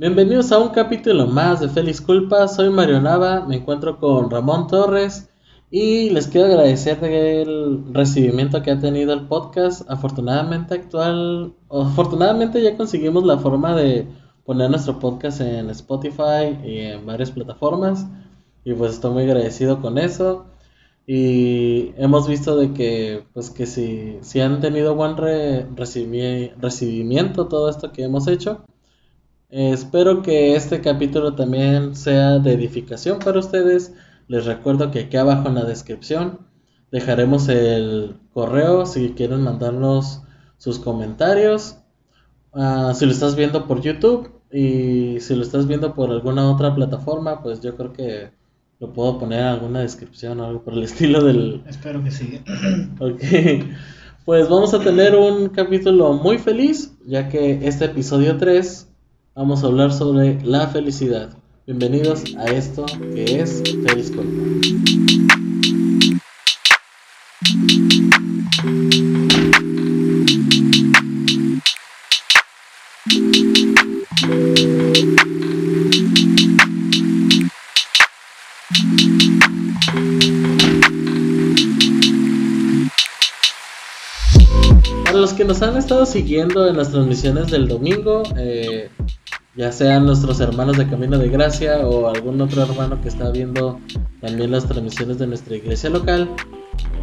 Bienvenidos a un capítulo más de Feliz Culpa. Soy Mario Nava, me encuentro con Ramón Torres y les quiero agradecer el recibimiento que ha tenido el podcast. Afortunadamente actual, afortunadamente ya conseguimos la forma de poner nuestro podcast en Spotify y en varias plataformas y pues estoy muy agradecido con eso. Y hemos visto de que, pues que si, si han tenido buen recibimiento todo esto que hemos hecho. Espero que este capítulo también sea de edificación para ustedes. Les recuerdo que aquí abajo en la descripción dejaremos el correo si quieren mandarnos sus comentarios. Ah, si lo estás viendo por YouTube y si lo estás viendo por alguna otra plataforma, pues yo creo que lo puedo poner en alguna descripción o algo por el estilo del... Espero que sí. ok. Pues vamos a tener un capítulo muy feliz, ya que este episodio 3 vamos a hablar sobre la felicidad. Bienvenidos a esto que es Feliz que nos han estado siguiendo en las transmisiones del domingo, eh, ya sean nuestros hermanos de Camino de Gracia o algún otro hermano que está viendo también las transmisiones de nuestra iglesia local,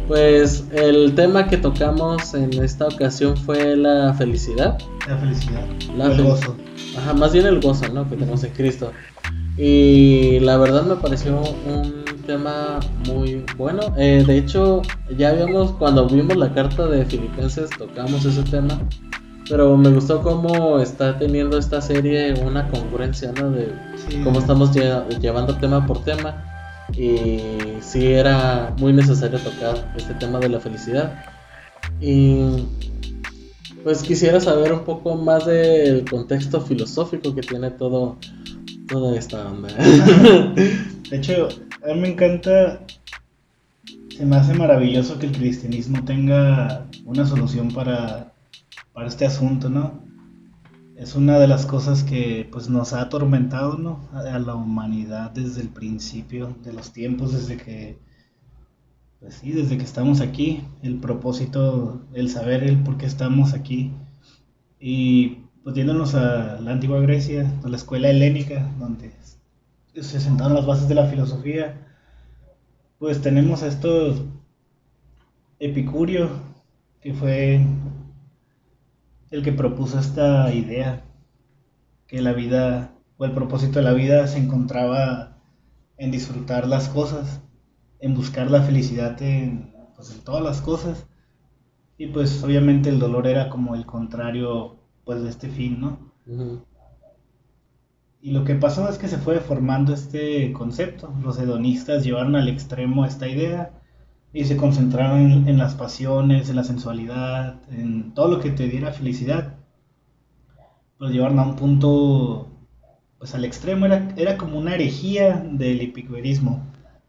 pues el tema que tocamos en esta ocasión fue la felicidad. La felicidad. el gozo. Ajá, más bien el gozo, ¿no? Que tenemos en Cristo. Y la verdad me pareció un tema muy bueno. Eh, de hecho, ya habíamos, cuando vimos la carta de Filipenses, tocamos ese tema. Pero me gustó cómo está teniendo esta serie una congruencia, ¿no? De cómo estamos llevando tema por tema. Y sí era muy necesario tocar este tema de la felicidad. Y pues quisiera saber un poco más del contexto filosófico que tiene todo toda esta onda. De hecho, a mí me encanta, se me hace maravilloso que el cristianismo tenga una solución para, para este asunto, ¿no? Es una de las cosas que pues nos ha atormentado, ¿no? A la humanidad desde el principio de los tiempos, desde que, pues sí, desde que estamos aquí, el propósito, el saber el por qué estamos aquí. Y pues a la antigua Grecia, a la escuela helénica, donde se sentaron las bases de la filosofía, pues tenemos a estos Epicurio, que fue el que propuso esta idea, que la vida o el propósito de la vida se encontraba en disfrutar las cosas, en buscar la felicidad en, pues, en todas las cosas. Y pues obviamente el dolor era como el contrario pues de este fin, ¿no? Y lo que pasó es que se fue formando este concepto. Los hedonistas llevaron al extremo esta idea y se concentraron en, las pasiones, en la sensualidad, en todo lo que te diera felicidad. Los llevaron a un punto, pues al extremo, era, era como una herejía del epicurismo.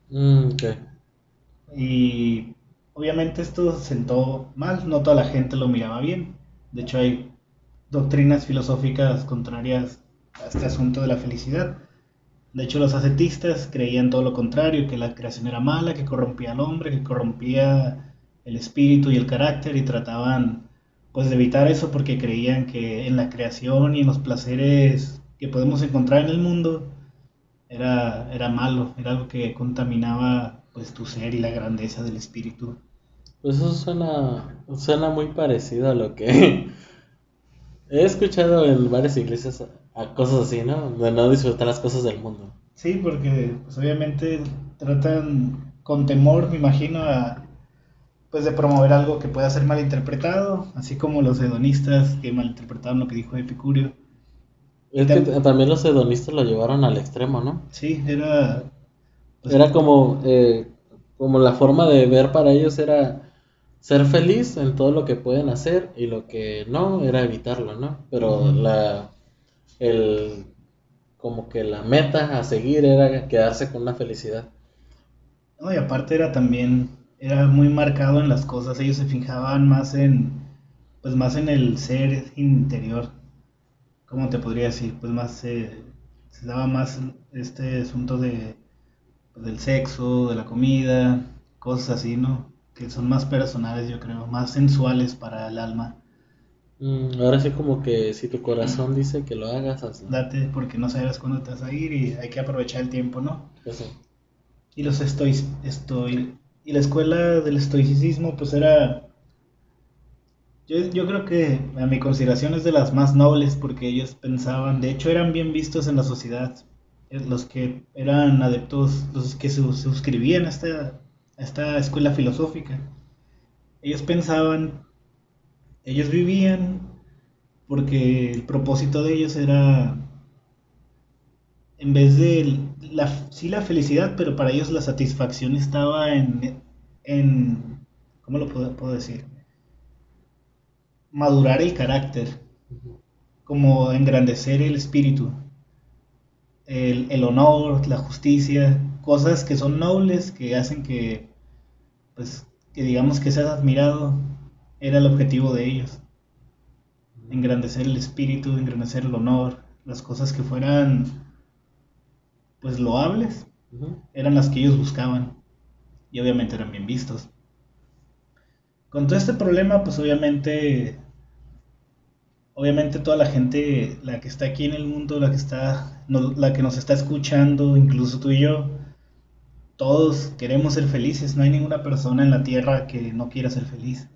Mm, y obviamente esto sentó mal, no toda la gente lo miraba bien. De hecho hay doctrinas filosóficas contrarias a este asunto de la felicidad. De hecho, los ascetistas creían todo lo contrario, que la creación era mala, que corrompía al hombre, que corrompía el espíritu y el carácter y trataban pues de evitar eso porque creían que en la creación y en los placeres que podemos encontrar en el mundo era, era malo, era algo que contaminaba pues tu ser y la grandeza del espíritu. Pues eso suena, suena muy parecido a lo que He escuchado en varias iglesias a cosas así, ¿no? De no disfrutar las cosas del mundo. Sí, porque pues, obviamente tratan con temor, me imagino, a, pues de promover algo que pueda ser malinterpretado, así como los hedonistas que malinterpretaron lo que dijo Epicurio. Es que también los hedonistas lo llevaron al extremo, ¿no? Sí, era... Pues, era como, eh, como la forma de ver para ellos era ser feliz en todo lo que pueden hacer y lo que no era evitarlo, ¿no? Pero la el como que la meta a seguir era quedarse con una felicidad. No, y aparte era también era muy marcado en las cosas, ellos se fijaban más en pues más en el ser interior. ¿cómo te podría decir? Pues más, eh, se daba más este asunto de, pues, del sexo, de la comida, cosas así, ¿no? Que son más personales, yo creo, más sensuales para el alma. Mm, ahora sí como que si tu corazón dice que lo hagas, hazlo. Date porque no sabes cuándo te vas a ir y hay que aprovechar el tiempo, ¿no? Eso. Y los estoy, estoy y la escuela del estoicismo pues era yo, yo creo que a mi consideración es de las más nobles porque ellos pensaban, de hecho eran bien vistos en la sociedad, eh, los que eran adeptos, los que se suscribían a esta, esta escuela filosófica. Ellos pensaban, ellos vivían porque el propósito de ellos era, en vez de, la, sí la felicidad, pero para ellos la satisfacción estaba en, en ¿cómo lo puedo, decir? madurar el carácter, como engrandecer el espíritu, el, el, honor, la justicia, cosas que son nobles, que hacen que, pues, que digamos que seas admirado, era el objetivo de ellos. Engrandecer el espíritu, engrandecer el honor, las cosas que fueran, pues, loables, eran las que ellos buscaban y obviamente eran bien vistos. Con todo este problema, pues obviamente obviamente toda la gente, la que está aquí en el mundo, la que está, la que nos está escuchando, incluso tú y yo, todos queremos ser felices. No hay ninguna persona en la tierra que no quiera ser feliz.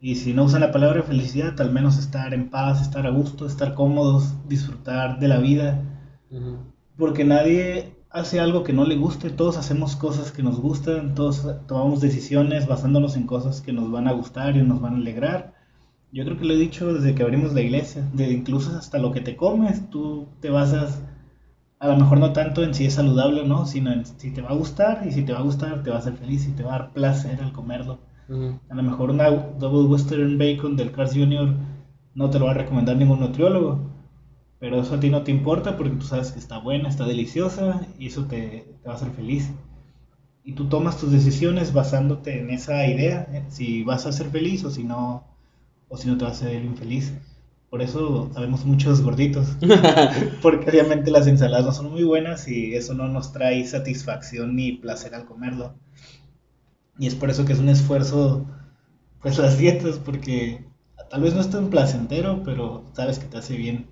Y si no usan la palabra felicidad, al menos estar en paz, estar a gusto, estar cómodos, disfrutar de la vida. Porque nadie hace algo que no le guste, todos hacemos cosas que nos gustan, todos tomamos decisiones basándonos en cosas que nos van a gustar y nos van a alegrar. Yo creo que lo he dicho desde que abrimos la iglesia, de incluso hasta lo que te comes, tú te basas, a lo mejor no tanto en si es saludable o no, sino en si te va a gustar y si te va a gustar te va a hacer feliz y te va a dar placer al comerlo. A lo mejor una Double Western Bacon del Cars Jr. no te lo va a recomendar ningún nutriólogo, pero eso a ti no te importa porque tú sabes que está buena, está deliciosa y eso te, te va a hacer feliz. Y tú tomas tus decisiones basándote en esa idea, si vas a ser feliz o si no o si no te vas a hacer infeliz. Por eso sabemos muchos gorditos, porque obviamente las ensaladas no son muy buenas y eso no nos trae satisfacción ni placer al comerlo. Y es por eso que es un esfuerzo, pues las dietas, porque tal vez no es tan placentero, pero sabes que te hace bien.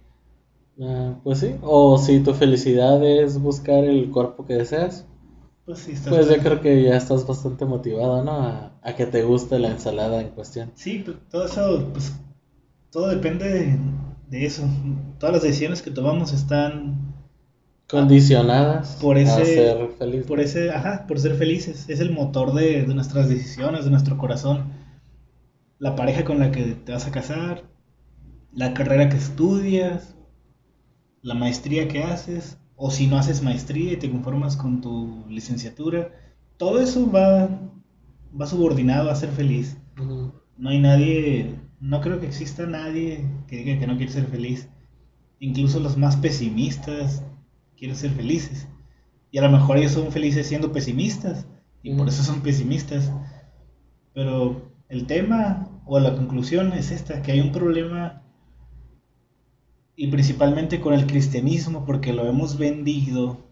Ah, pues sí, o si tu felicidad es buscar el cuerpo que deseas, pues, sí, pues yo creo que ya estás bastante motivado, ¿no? A, que te guste la ensalada en cuestión. Sí, pues, todo eso, pues todo depende de, eso. Todas las decisiones que tomamos están condicionadas por ese, a ser felices. Por ese, ajá, por ser felices. Es el motor de, de nuestras decisiones, de nuestro corazón. La pareja con la que te vas a casar, la carrera que estudias, la maestría que haces, o si no haces maestría y te conformas con tu licenciatura, todo eso va, va subordinado a ser feliz. No hay nadie, no creo que exista nadie que diga que no quiere ser feliz. Incluso los más pesimistas quieren ser felices. Y a lo mejor ellos son felices siendo pesimistas y por eso son pesimistas. Pero el tema o la conclusión es esta, que hay un problema y principalmente con el cristianismo, porque lo hemos vendido,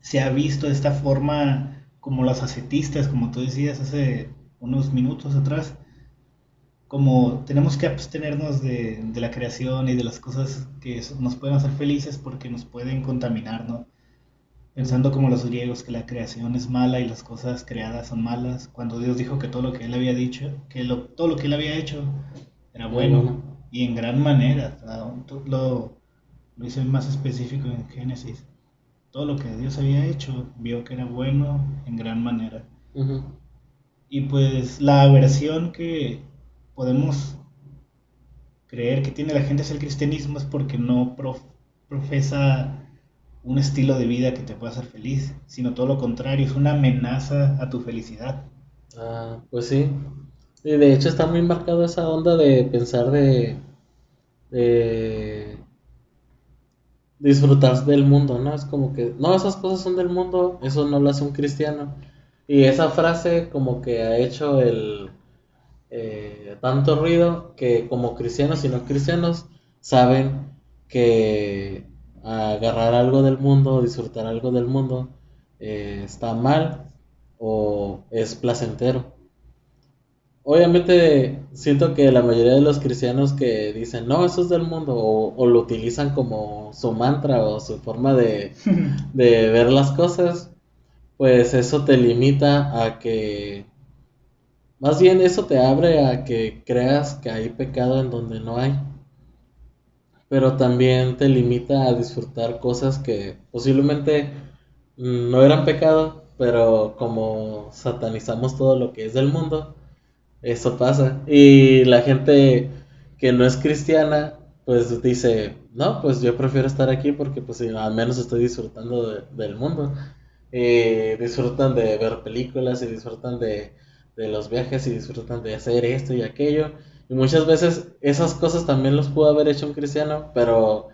se ha visto de esta forma como las ascetistas, como tú decías hace unos minutos atrás, como tenemos que abstenernos de, de la creación y de las cosas que nos pueden hacer felices porque nos pueden contaminar, ¿no? Pensando como los griegos que la creación es mala y las cosas creadas son malas, cuando Dios dijo que todo lo que él había dicho, que lo, todo lo que él había hecho era bueno y en gran manera. lo, lo hice más específico en Génesis. Todo lo que Dios había hecho, vio que era bueno en gran manera. Y pues la aversión que podemos creer que tiene la gente hacia el cristianismo es porque no profesa un estilo de vida que te pueda hacer feliz, sino todo lo contrario, es una amenaza a tu felicidad. Ah, pues sí, y de hecho está muy marcado esa onda de pensar de, de disfrutar del mundo, ¿no? Es como que, no, esas cosas son del mundo, eso no lo hace un cristiano. Y esa frase como que ha hecho el eh, tanto ruido que como cristianos y no cristianos saben que agarrar algo del mundo, disfrutar algo del mundo, eh, está mal o es placentero. Obviamente siento que la mayoría de los cristianos que dicen, no, eso es del mundo, o, lo utilizan como su mantra o su forma de, de ver las cosas, pues eso te limita a que, más bien eso te abre a que creas que hay pecado en donde no hay, pero también te limita a disfrutar cosas que posiblemente no eran pecado, pero como satanizamos todo lo que es del mundo, eso pasa. Y la gente que no es cristiana, pues dice, no, pues yo prefiero estar aquí porque pues al menos estoy disfrutando del mundo. Y disfrutan de ver películas y disfrutan de, de los viajes y disfrutan de hacer esto y aquello. Y muchas veces esas cosas también los pudo haber hecho un cristiano, pero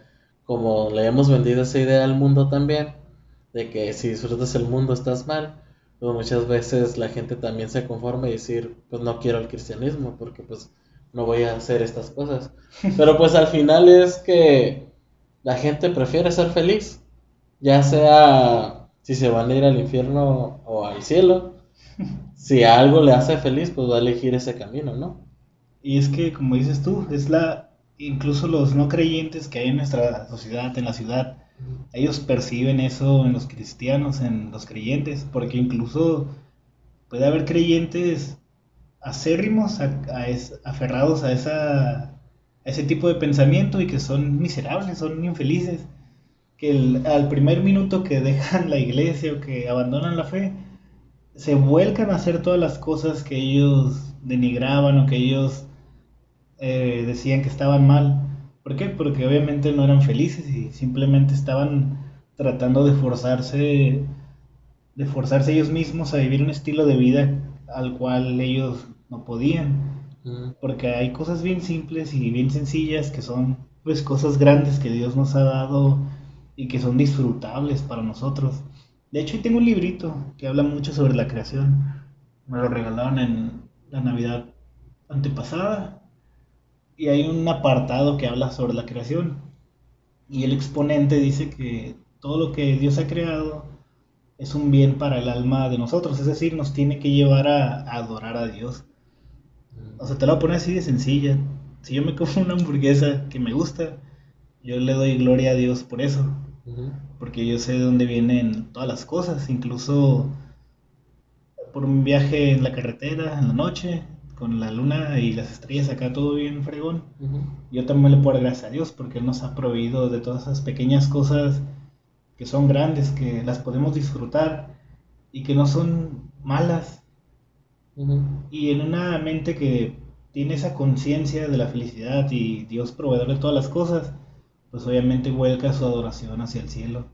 como le hemos vendido esa idea al mundo también, de que si disfrutas el mundo estás mal, pues muchas veces la gente también se conforma y decir, pues no quiero el cristianismo porque pues no voy a hacer estas cosas. Pero pues al final es que la gente prefiere ser feliz, ya sea si se van a ir al infierno o al cielo. Si algo le hace feliz, pues va a elegir ese camino, ¿no? Y es que, como dices tú, es la incluso los no creyentes que hay en nuestra sociedad, en la ciudad, ellos perciben eso en los cristianos, en los creyentes, porque incluso puede haber creyentes acérrimos, a, aferrados a, esa, ese tipo de pensamiento y que son miserables, son infelices, que al primer minuto que dejan la iglesia o que abandonan la fe, se vuelcan a hacer todas las cosas que ellos denigraban o que ellos eh, decían que estaban mal ¿Por qué? Porque obviamente no eran felices y simplemente estaban tratando de forzarse, de forzarse ellos mismos a vivir un estilo de vida al cual ellos no podían. Porque hay cosas bien simples y bien sencillas que son pues cosas grandes que Dios nos ha dado y que son disfrutables para nosotros. De hecho, tengo un librito que habla mucho sobre la creación. Me lo regalaron en la Navidad antepasada y hay un apartado que habla sobre la creación. Y el exponente dice que todo lo que Dios ha creado es un bien para el alma de nosotros, es decir, nos tiene que llevar a, adorar a Dios. O sea, te lo voy a poner así de sencilla. Si yo me como una hamburguesa que me gusta, yo le doy gloria a Dios por eso. Porque yo sé de dónde vienen todas las cosas, incluso por un viaje en la carretera, en la noche, con la luna y las estrellas acá todo bien fregón. Yo también le puedo dar gracias a Dios porque Él nos ha proveído de todas esas pequeñas cosas que son grandes, que las podemos disfrutar y que no son malas. Y en una mente que tiene esa conciencia de la felicidad y Dios proveedor de todas las cosas, pues obviamente vuelca su adoración hacia el cielo.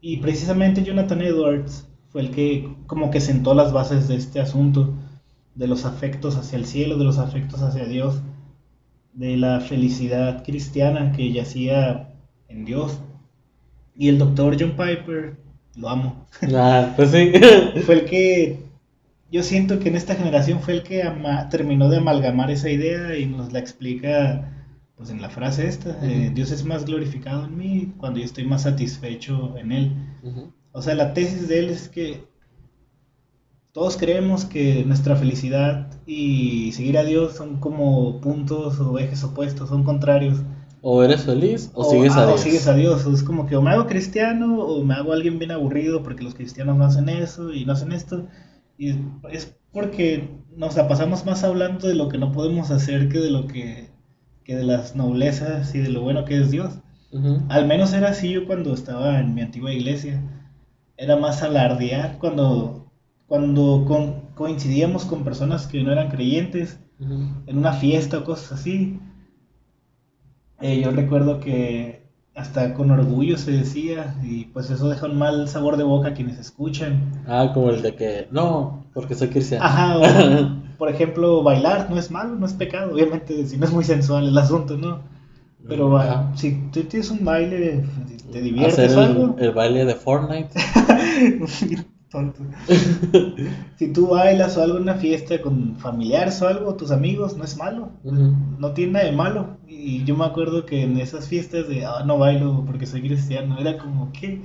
Y precisamente Jonathan Edwards fue el que como que sentó las bases de este asunto de los afectos hacia el cielo, de los afectos hacia Dios, de la felicidad cristiana que yacía en Dios. Y el doctor John Piper, lo amo. Ah, pues sí. fue el que, yo siento que en esta generación fue el que terminó de amalgamar esa idea y nos la explica pues en la frase esta, eh, Dios es más glorificado en mí cuando yo estoy más satisfecho en Él. O sea, la tesis de él es que todos creemos que nuestra felicidad y seguir a Dios son como puntos o ejes opuestos, son contrarios. O eres feliz o, sigues a ah, Dios. O sigues a Dios. Es como que o me hago cristiano o me hago alguien bien aburrido porque los cristianos no hacen eso y no hacen esto. Y es porque nos la pasamos más hablando de lo que no podemos hacer que de lo que, que de las noblezas y de lo bueno que es Dios. Al menos era así yo cuando estaba en mi antigua iglesia. Era más alardear cuando cuando coincidíamos con personas que no eran creyentes, en una fiesta o cosas así, eh, yo recuerdo que hasta con orgullo se decía, y pues eso deja un mal sabor de boca a quienes escuchan. Ah, como el de que, no, porque soy cristiano. Ajá, por ejemplo, bailar no es malo, no es pecado, obviamente, si no es muy sensual el asunto, ¿no? Pero si tú tienes un baile, te diviertes Hacer el, el baile de Fortnite. Tonto. si tú bailas o algo en una fiesta con familiares o algo, tus amigos, no es malo. Ujú. No tiene nada de malo. Y yo me acuerdo que en esas fiestas de, ah, no bailo porque soy cristiano, era como, ¿qué,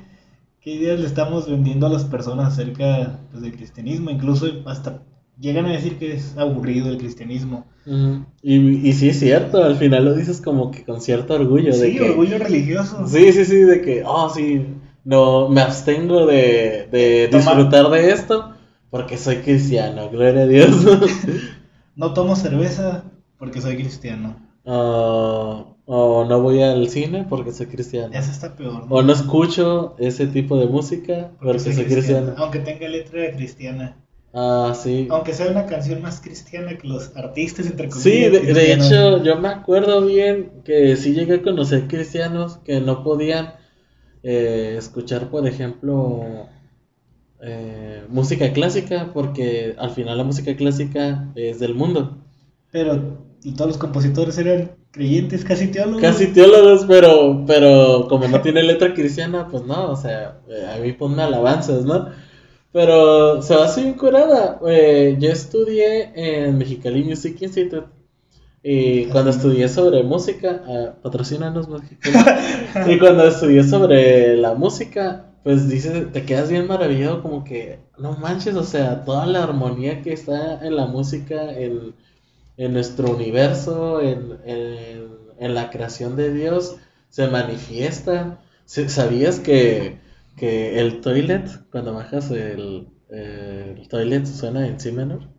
qué ideas le estamos vendiendo a las personas acerca pues, del cristianismo? Incluso hasta llegan a decir que es aburrido el cristianismo. Ujú. Y, y sí es cierto, al final lo dices como que con cierto orgullo de Sí, que orgullo religioso. Sí, sí, sí, de que, oh, sí, no, me abstengo de, de disfrutar de esto porque soy cristiano, gloria a Dios. No tomo cerveza porque soy cristiano. o o no voy al cine porque soy cristiano. Esa está peor. ¿no? O no escucho ese tipo de música porque soy cristiano. Aunque tenga letra cristiana. Ah, sí. Aunque sea una canción más cristiana que los artistas, entre comillas. Sí, de, hecho, yo me acuerdo bien que sí llegué a conocer cristianos que no podían eh, escuchar, por ejemplo, eh, música clásica, porque al final la música clásica es del mundo. Pero y todos los compositores eran creyentes, casi teólogos. Casi teólogos, pero, pero como no tiene letra cristiana, pues no, o sea, eh, a mí ponme alabanzas, ¿no? Pero se va así bien curada. Eh, yo estudié en Mexicali Music Institute. Y cuando estudié sobre música, ah, patrocínanos. Y cuando estudié sobre la música, pues dices, te quedas bien maravillado, como que, no manches, o sea, toda la armonía que está en la música, en, en nuestro universo, en, en, en la creación de Dios, se manifiesta. ¿Sabías que, que el toilet, cuando bajas el, el toilet, suena en si menor?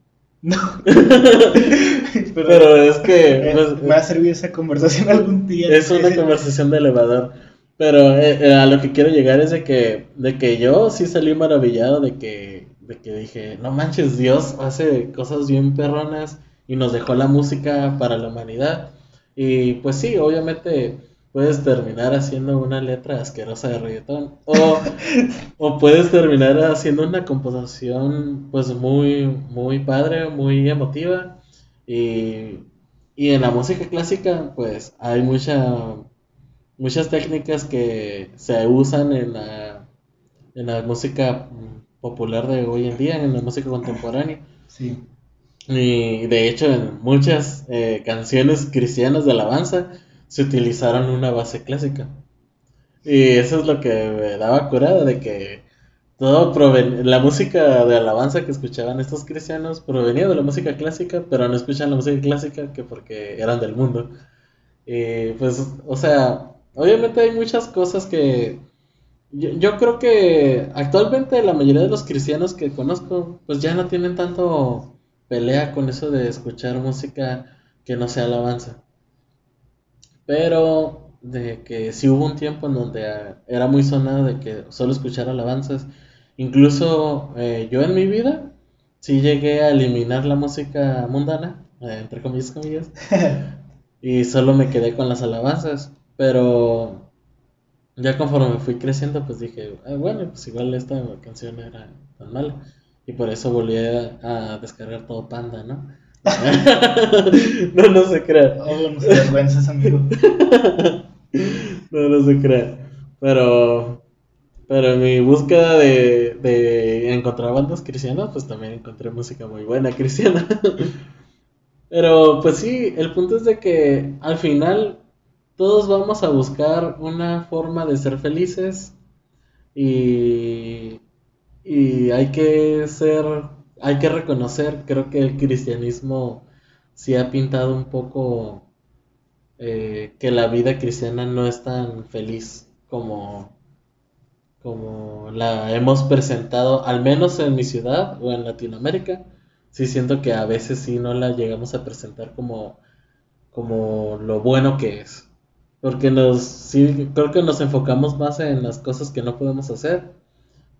No. Pero, Pero es que... eh, pues, me va a servir esa conversación algún día. es una conversación de elevador. Pero eh, eh, a lo que quiero llegar es de que, de que yo sí salí maravillado de que, de que dije, no manches, Dios hace cosas bien perronas y nos dejó la música para la humanidad. Y pues sí, obviamente puedes terminar haciendo una letra asquerosa de reggaetón o, o puedes terminar haciendo una composición pues muy, muy padre, muy emotiva. Y, y en la música clásica pues hay mucha muchas técnicas que se usan en la, en la música popular de hoy en día, en la música contemporánea. Sí. Y de hecho en muchas eh, canciones cristianas de alabanza se utilizaron una base clásica. Y eso es lo que me daba curada de que todo proven la música de alabanza que escuchaban estos cristianos provenía de la música clásica, pero no escuchan la música clásica que porque eran del mundo. Y pues, o sea, obviamente hay muchas cosas que yo, yo creo que actualmente la mayoría de los cristianos que conozco, pues ya no tienen tanto pelea con eso de escuchar música que no sea alabanza. Pero de que sí hubo un tiempo en donde ah, era muy sonado de que solo escuchar alabanzas. Incluso eh, yo en mi vida sí llegué a eliminar la música mundana, eh, entre comillas, comillas, y solo me quedé con las alabanzas. Pero ya conforme fui creciendo, pues dije, "Ah, bueno, pues igual esta canción era tan mala. Y por eso volví a, a descargar todo Panda, ¿no? no, no se crea. Oh, no se vergüenzas, amigo. No, no se crea. Pero, pero en mi búsqueda de, de encontrar bandas cristianas, pues también encontré música muy buena cristiana. Pero pues sí, el punto es de que al final todos vamos a buscar una forma de ser felices y, y hay que ser, hay que reconocer, creo que el cristianismo sí ha pintado un poco eh, que la vida cristiana no es tan feliz como, como la hemos presentado, al menos en mi ciudad o en Latinoamérica. Sí siento que a veces sí no la llegamos a presentar como, como lo bueno que es. Porque nos, sí, creo que nos enfocamos más en las cosas que no podemos hacer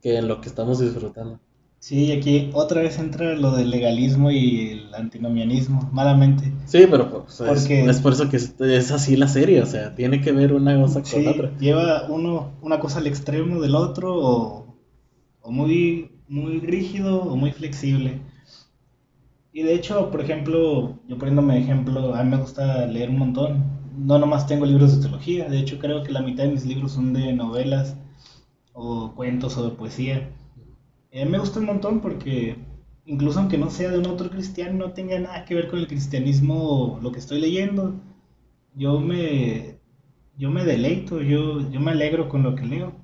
que en lo que estamos disfrutando. Sí, aquí otra vez entra lo del legalismo y el antinomianismo, malamente. Sí, pero pues, es, Porque- es por eso que es, es así la serie, o sea, tiene que ver una cosa con Sí, otra. lleva uno una cosa al extremo del otro o, o muy, muy rígido o muy flexible. Y de hecho, por ejemplo, yo poniéndome de ejemplo, a mí me gusta leer un montón. No nomás tengo libros de teología, de hecho creo que la mitad de mis libros son de novelas o cuentos o de poesía. A mí me gusta un montón porque incluso aunque no sea de un autor cristiano, no tenga nada que ver con el cristianismo lo que estoy leyendo, yo me, yo me deleito, yo, yo me alegro con lo que leo.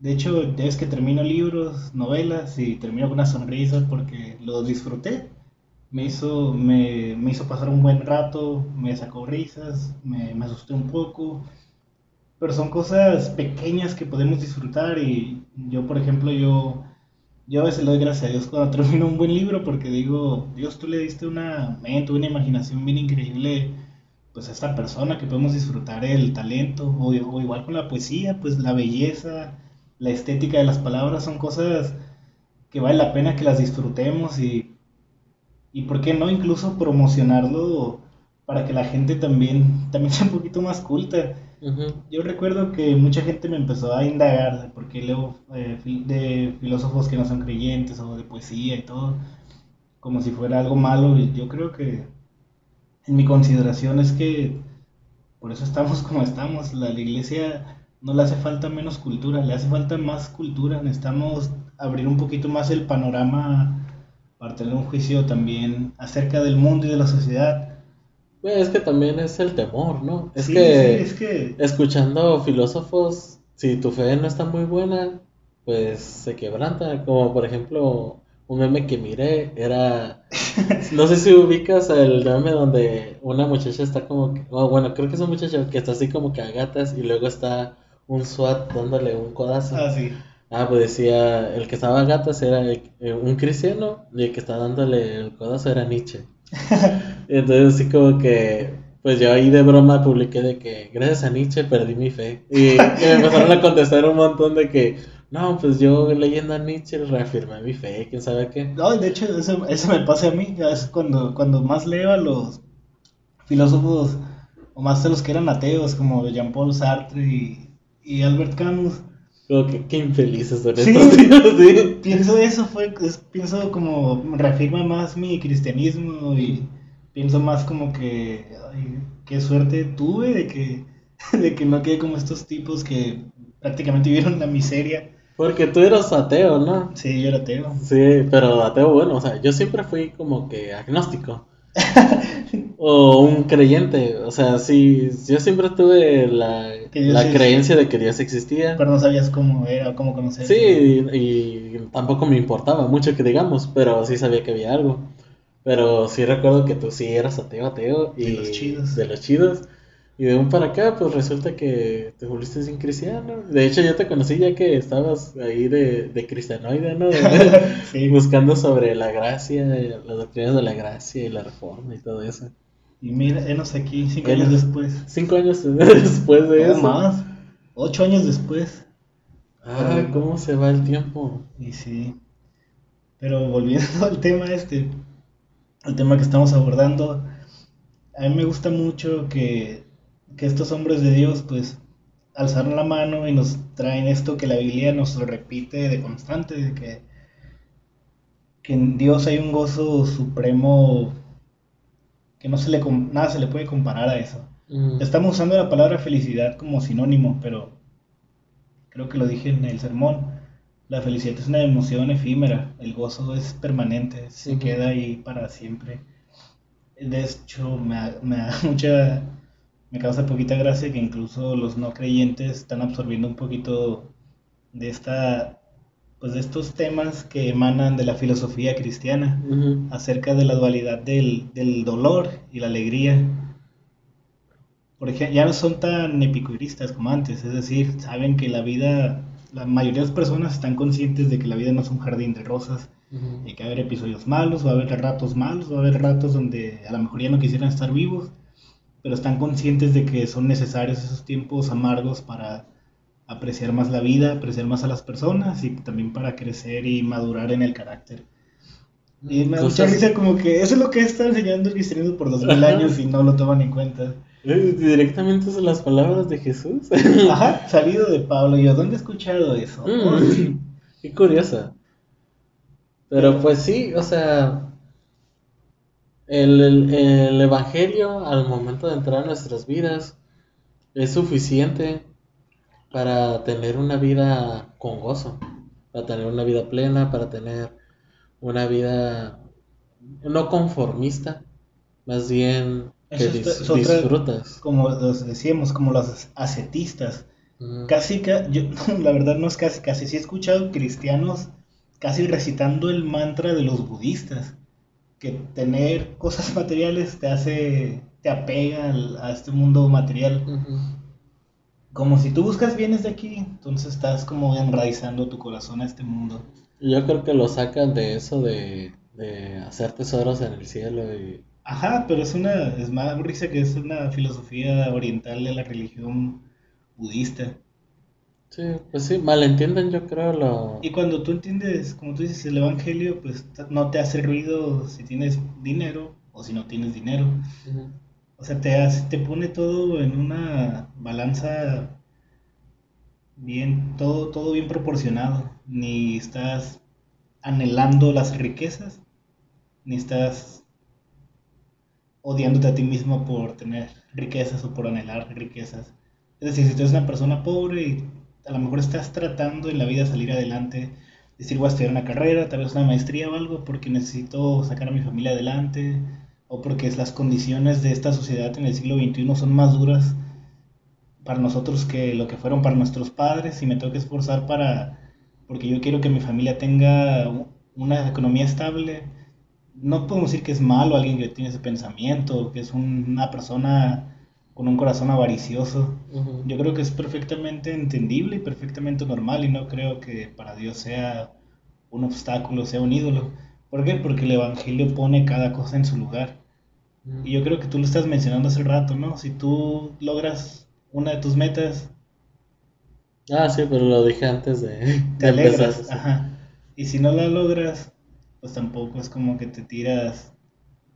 De hecho, es que termino libros, novelas y termino con una sonrisa porque lo disfruté. Me hizo, me, me hizo pasar un buen rato, me sacó risas, me, me asusté un poco. Pero son cosas pequeñas que podemos disfrutar y yo, por ejemplo, yo, yo a veces le doy gracias a Dios cuando termino un buen libro porque digo, Dios, tú le diste una mente, una imaginación bien increíble pues a esta persona que podemos disfrutar el talento o, o igual con la poesía, pues la belleza, la estética de las palabras son cosas que vale la pena que las disfrutemos y, y por qué no incluso promocionarlo para que la gente también, también sea un poquito más culta. Yo recuerdo que mucha gente me empezó a indagar porque leo eh, de filósofos que no son creyentes o de poesía y todo, como si fuera algo malo. Y yo creo que en mi consideración es que por eso estamos como estamos. La, la iglesia no le hace falta menos cultura, le hace falta más cultura. Necesitamos abrir un poquito más el panorama para tener un juicio también acerca del mundo y de la sociedad. Es que también es el temor, ¿no? Es, que, es que escuchando filósofos, si tu fe no está muy buena, pues se quebranta. Como por ejemplo, un meme que miré era. No sé si ubicas el meme donde una muchacha está como. Que, bueno, creo que es un muchacho que está así como que a gatas y luego está un SWAT dándole un codazo. Ah, sí. Ah, pues decía, el que estaba gatas era eh, un cristiano y el que estaba dándole el codazo era Nietzsche. Entonces así como que, pues yo ahí de broma publiqué de que gracias a Nietzsche perdí mi fe. Y, me empezaron a contestar un montón de que, no, pues yo leyendo a Nietzsche reafirmé mi fe, quién sabe qué. No, de hecho eso, eso me pasa a mí, es cuando, cuando más leo a los filósofos, o más de los que eran ateos, como Jean-Paul Sartre y y Albert Camus. Como que qué infelices son sí, sí. Pienso eso, fue, pienso como reafirma más mi cristianismo y pienso más como que ay, qué suerte tuve de que, de que no quede como estos tipos que prácticamente vivieron la miseria. Porque tú eras ateo, ¿no? Sí, yo era ateo. Sí, pero ateo bueno, o sea, yo siempre fui como que agnóstico. o un creyente, o sea, sí, yo siempre tuve la, la creencia de que Dios existía. Pero no sabías cómo era, cómo conocer. Sí, y, tampoco me importaba mucho que digamos, pero sí sabía que había algo. Pero sí recuerdo que tú sí eras ateo, ateo. Y de los chidos. De los chidos. Y de un para acá, pues resulta que te volviste sin cristiano. De hecho, yo te conocí ya que estabas ahí de, de cristianoide, ¿no? Buscando sobre la gracia, las doctrinas de la gracia y la reforma y todo eso. Y mira, enos aquí cinco años después. Cinco años después de eso. más. Ocho años después. Ah, ¿cómo se va el tiempo? Y sí. Pero volviendo al tema este, al tema que estamos abordando, a mí me gusta mucho que que estos hombres de Dios pues alzaron la mano y nos traen esto que la Biblia nos lo repite de constante, de que, que en Dios hay un gozo supremo que no se le nada se le puede comparar a eso. Mm. Estamos usando la palabra felicidad como sinónimo, pero creo que lo dije en el sermón. La felicidad es una emoción efímera, el gozo es permanente, se queda ahí para siempre. De hecho, me, me da mucha me causa poquita gracia que incluso los no creyentes están absorbiendo un poquito de esta pues de estos temas que emanan de la filosofía cristiana acerca de la dualidad del, dolor y la alegría. Por ejemplo, ya no son tan epicuristas como antes, es decir, saben que la vida, la mayoría de las personas están conscientes de que la vida no es un jardín de rosas, y que va a haber episodios malos, va a haber ratos malos, va a haber ratos donde a lo mejor ya no quisieran estar vivos, pero están conscientes de que son necesarios esos tiempos amargos para apreciar más la vida, apreciar más a las personas y también para crecer y madurar en el carácter. Y me da mucha risa como que eso es lo que está enseñando el cristianismo por dos mil años y no lo toman en cuenta. Eh, directamente son las palabras de Jesús. Ajá, salido de Pablo. Yo, ¿dónde he escuchado eso? Mm, qué curiosa. Pero pues sí, o sea, el, Evangelio al momento de entrar a nuestras vidas es suficiente para tener una vida con gozo. para tener una vida plena, para tener una vida no conformista, más bien que disfrutas. Como decíamos, como los ascetistas. Casi, yo, la verdad no es casi, casi sí he escuchado cristianos casi recitando el mantra de los budistas, que tener cosas materiales te hace, te apega a este mundo material. Como si tú buscas bienes de aquí, entonces estás como enraizando tu corazón a este mundo. Yo creo que lo sacan de eso de, de hacer tesoros en el cielo y... Ajá, pero es una, es más risa que es una filosofía oriental de la religión budista. Sí, pues sí, malentienden yo creo lo... Y cuando tú entiendes, como tú dices, el Evangelio, pues no te hace ruido si tienes dinero o si no tienes dinero. O sea, te, hace, te pone todo en una balanza bien, todo, todo bien proporcionado. Ni estás anhelando las riquezas, ni estás odiándote a ti mismo por tener riquezas o por anhelar riquezas. Es decir, si tú eres una persona pobre y a lo mejor estás tratando en la vida salir adelante, decir voy a estudiar una carrera, tal vez una maestría o algo, porque necesito sacar a mi familia adelante, o porque las condiciones de esta sociedad en el siglo XXI son más duras para nosotros que lo que fueron para nuestros padres y me tengo que esforzar para, porque yo quiero que mi familia tenga una economía estable. No podemos decir que es malo alguien que tiene ese pensamiento, que es una persona con un corazón avaricioso. Yo creo que es perfectamente entendible y perfectamente normal y no creo que para Dios sea un obstáculo, sea un ídolo. ¿Por qué? Porque el Evangelio pone cada cosa en su lugar. Y yo creo que tú lo estás mencionando hace rato, ¿no? Si tú logras una de tus metas... Ah, sí, pero lo dije antes de... Te alegras, ajá. Y si no la logras, pues tampoco es como que te tiras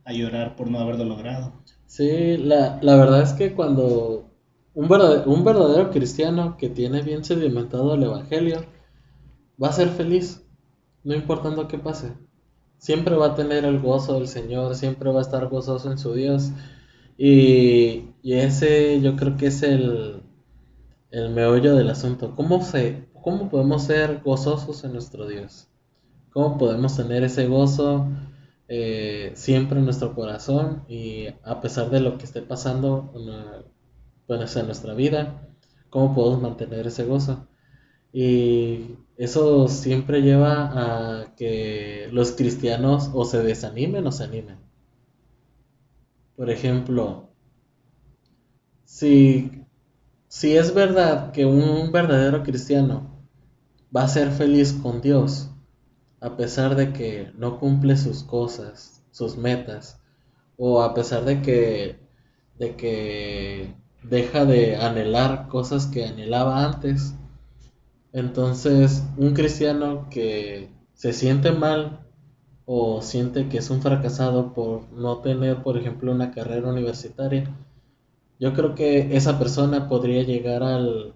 a llorar por no haberlo logrado. Sí, la, la verdad es que cuando un verdadero, un verdadero cristiano que tiene bien sedimentado el Evangelio va a ser feliz, no importando qué pase. Siempre va a tener el gozo del Señor, siempre va a estar gozoso en su Dios. Y, y ese yo creo que es el, el meollo del asunto. ¿Cómo, se, ¿Cómo podemos ser gozosos en nuestro Dios? ¿Cómo podemos tener ese gozo? Eh, siempre en nuestro corazón y a pesar de lo que esté pasando pues, en nuestra vida, cómo podemos mantener ese gozo. Y eso siempre lleva a que los cristianos o se desanimen o se animen. Por ejemplo, si, si es verdad que un verdadero cristiano va a ser feliz con Dios, a pesar de que no cumple sus cosas, sus metas, o a pesar de que, de que deja de anhelar cosas que anhelaba antes. Entonces, un cristiano que se siente mal o siente que es un fracasado por no tener, por ejemplo, una carrera universitaria, yo creo que esa persona podría llegar al,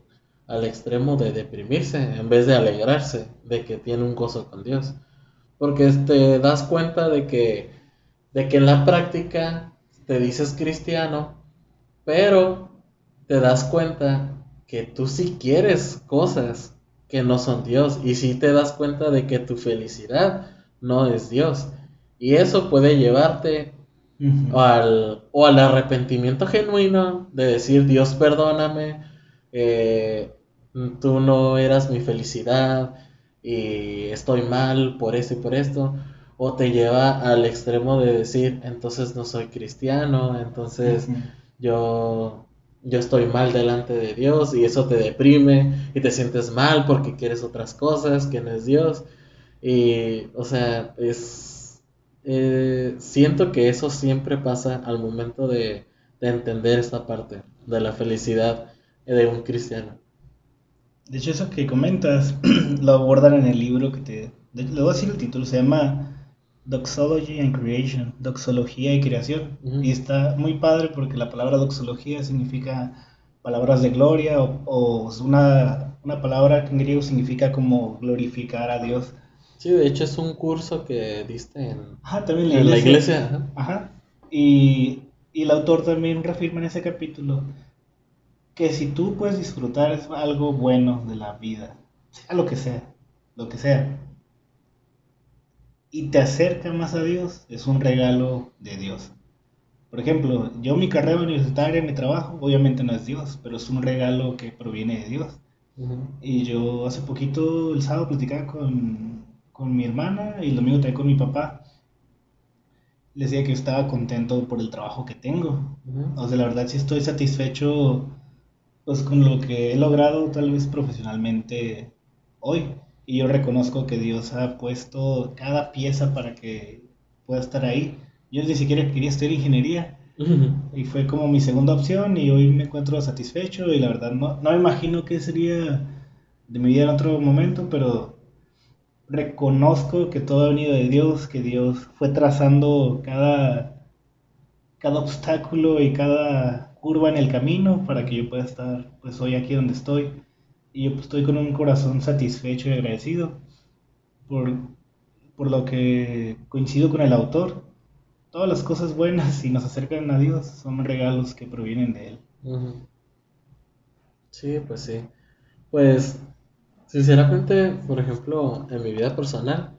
al extremo de deprimirse en vez de alegrarse de que tiene un gozo con Dios. Porque te das cuenta de que, de que en la práctica te dices cristiano, pero te das cuenta que tú sí quieres cosas que no son Dios y sí te das cuenta de que tu felicidad no es Dios. Y eso puede llevarte al, o al arrepentimiento genuino de decir, Dios perdóname, eh, tú no eras mi felicidad y estoy mal por esto y por esto, o te lleva al extremo de decir, entonces no soy cristiano, entonces yo, yo estoy mal delante de Dios y eso te deprime y te sientes mal porque quieres otras cosas que no es Dios. Y, o sea, es, eh, siento que eso siempre pasa al momento de, de entender esta parte de la felicidad de un cristiano. De hecho, eso que comentas lo abordan en el libro que te... Le voy a decir el título, se llama Doxology and Creation, Doxología y Creación. Y está muy padre porque la palabra doxología significa palabras de gloria o, una, una, palabra que en griego significa como glorificar a Dios. Sí, de hecho es un curso que diste en, también la iglesia. Ajá. Y, y el autor también reafirma en ese capítulo que si tú puedes disfrutar algo bueno de la vida, sea lo que sea, lo que sea, y te acerca más a Dios, es un regalo de Dios. Por ejemplo, yo mi carrera universitaria, mi trabajo, obviamente no es Dios, pero es un regalo que proviene de Dios. Y yo hace poquito, el sábado, platicaba con, con mi hermana y el domingo también con mi papá. Le decía que estaba contento por el trabajo que tengo. O sea, la verdad sí estoy satisfecho pues con lo que he logrado tal vez profesionalmente hoy. Y yo reconozco que Dios ha puesto cada pieza para que pueda estar ahí. Yo ni siquiera quería estudiar ingeniería. Y fue como mi segunda opción y hoy me encuentro satisfecho y la verdad no, no me imagino qué sería de mi vida en otro momento, pero reconozco que todo ha venido de Dios, que Dios fue trazando cada, cada obstáculo y cada curva en el camino para que yo pueda estar pues hoy aquí donde estoy. Y yo pues, estoy con un corazón satisfecho y agradecido por, por lo que coincido con el autor. Todas las cosas buenas y nos acercan a Dios son regalos que provienen de Él. Sí, pues sí. Pues, sinceramente, por ejemplo, en mi vida personal,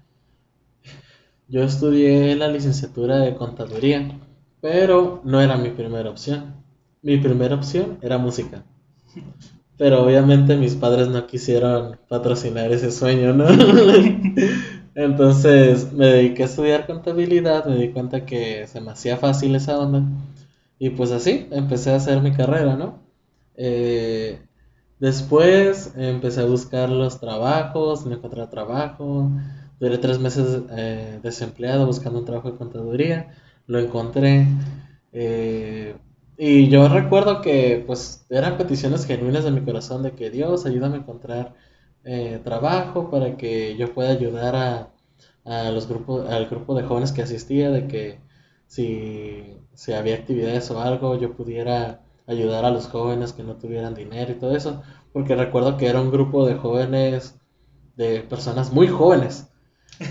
yo estudié la licenciatura de contaduría, pero no era mi primera opción. Mi primera opción era música. Pero obviamente mis padres no quisieron patrocinar ese sueño, ¿no? Entonces me dediqué a estudiar contabilidad, me di cuenta que se me hacía fácil esa onda. Y pues así empecé a hacer mi carrera, ¿no? Eh, después empecé a buscar los trabajos, me encontré trabajo. Duré tres meses eh, desempleado buscando un trabajo de contaduría. Lo encontré. Eh, y yo recuerdo que pues eran peticiones genuinas de mi corazón de que Dios ayúdame a encontrar eh, trabajo para que yo pueda ayudar a, los grupos, al grupo de jóvenes que asistía, de que si, si había actividades o algo yo pudiera ayudar a los jóvenes que no tuvieran dinero y todo eso, porque recuerdo que era un grupo de jóvenes, de personas muy jóvenes.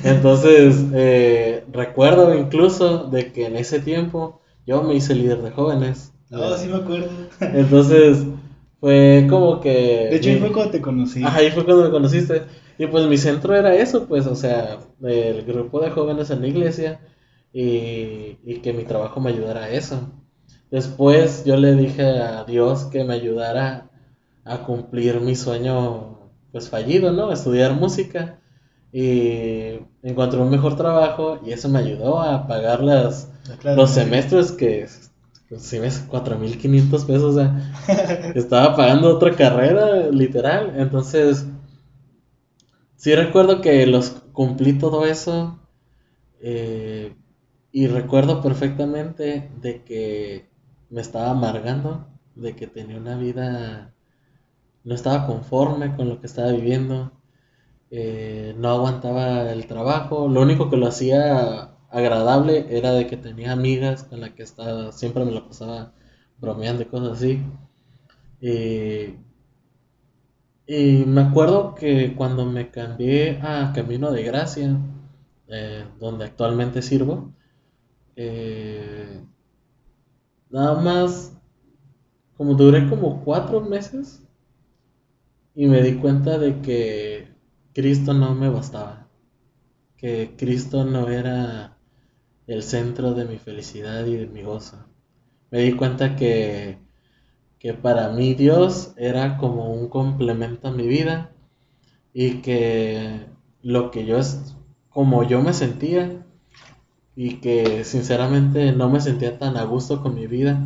Entonces, eh, recuerdo incluso de que en ese tiempo yo me hice líder de jóvenes Oh, sí me acuerdo. Entonces, fue como que... De hecho, ahí fue cuando te conocí. ahí fue cuando me conociste. Y pues mi centro era eso, pues, o sea, el grupo de jóvenes en la iglesia y, y que mi trabajo me ayudara a eso. Después yo le dije a Dios que me ayudara a cumplir mi sueño, pues fallido, ¿no? Estudiar música. Y encontré un mejor trabajo y eso me ayudó a pagar las, los semestres que si ves 4.500 pesos, o sea, estaba pagando otra carrera, literal. Entonces, sí recuerdo que los cumplí todo eso. Eh, y recuerdo perfectamente de que me estaba amargando, de que tenía una vida, no estaba conforme con lo que estaba viviendo, eh, no aguantaba el trabajo, lo único que lo hacía agradable era de que tenía amigas con las que estaba, siempre me lo pasaba bromeando y cosas así. Y, me acuerdo que cuando me cambié a Camino de Gracia, eh, donde actualmente sirvo, eh, nada más, como duré como cuatro meses y me di cuenta de que Cristo no me bastaba, que Cristo no era el centro de mi felicidad y de mi gozo. Me di cuenta que, que para mí Dios era como un complemento a mi vida y que lo que yo es como yo me sentía y que sinceramente no me sentía tan a gusto con mi vida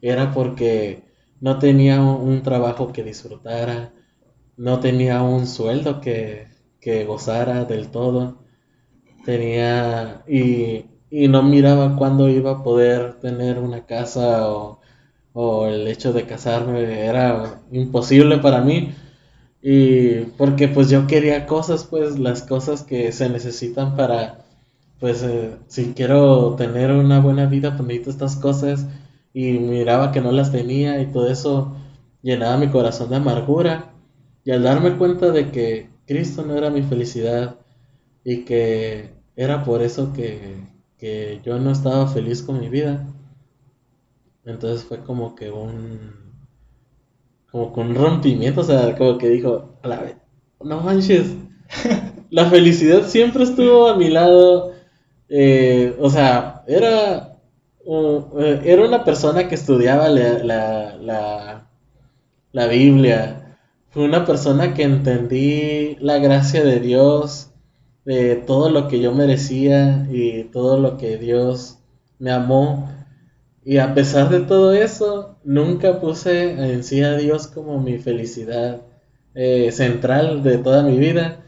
era porque no tenía un trabajo que disfrutara, no tenía un sueldo que, que gozara del todo, tenía y y no miraba cuándo iba a poder tener una casa o, el hecho de casarme era imposible para mí. Y porque pues yo quería cosas pues las cosas que se necesitan para pues eh, si quiero tener una buena vida pues necesito estas cosas. Y miraba que no las tenía y todo eso llenaba mi corazón de amargura. Y al darme cuenta de que Cristo no era mi felicidad y que era por eso que, que yo no estaba feliz con mi vida. Entonces fue como que un. como con un rompimiento, o sea, como que dijo, a la vez, no manches, la felicidad siempre estuvo a mi lado. Eh, o sea, era, eh, era una persona que estudiaba la, la, la, Biblia. Fue una persona que entendí la gracia de Dios, de todo lo que yo merecía y todo lo que Dios me amó. Y a pesar de todo eso, nunca puse en sí a Dios como mi felicidad eh, central de toda mi vida.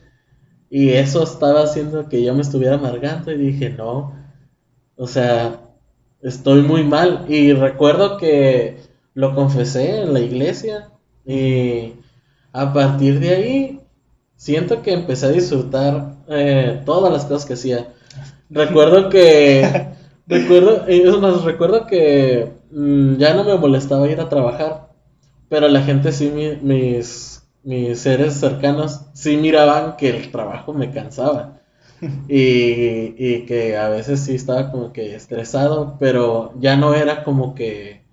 Y eso estaba haciendo que yo me estuviera amargando y dije, no, o sea, estoy muy mal. Y recuerdo que lo confesé en la iglesia y a partir de ahí siento que empecé a disfrutar eh, todas las cosas que hacía. Recuerdo que, recuerdo, es más, recuerdo que mm, ya no me molestaba ir a trabajar, pero la gente sí, mis mis seres cercanos sí miraban que el trabajo me cansaba. Y, que a veces sí estaba como que estresado, pero ya no era como que...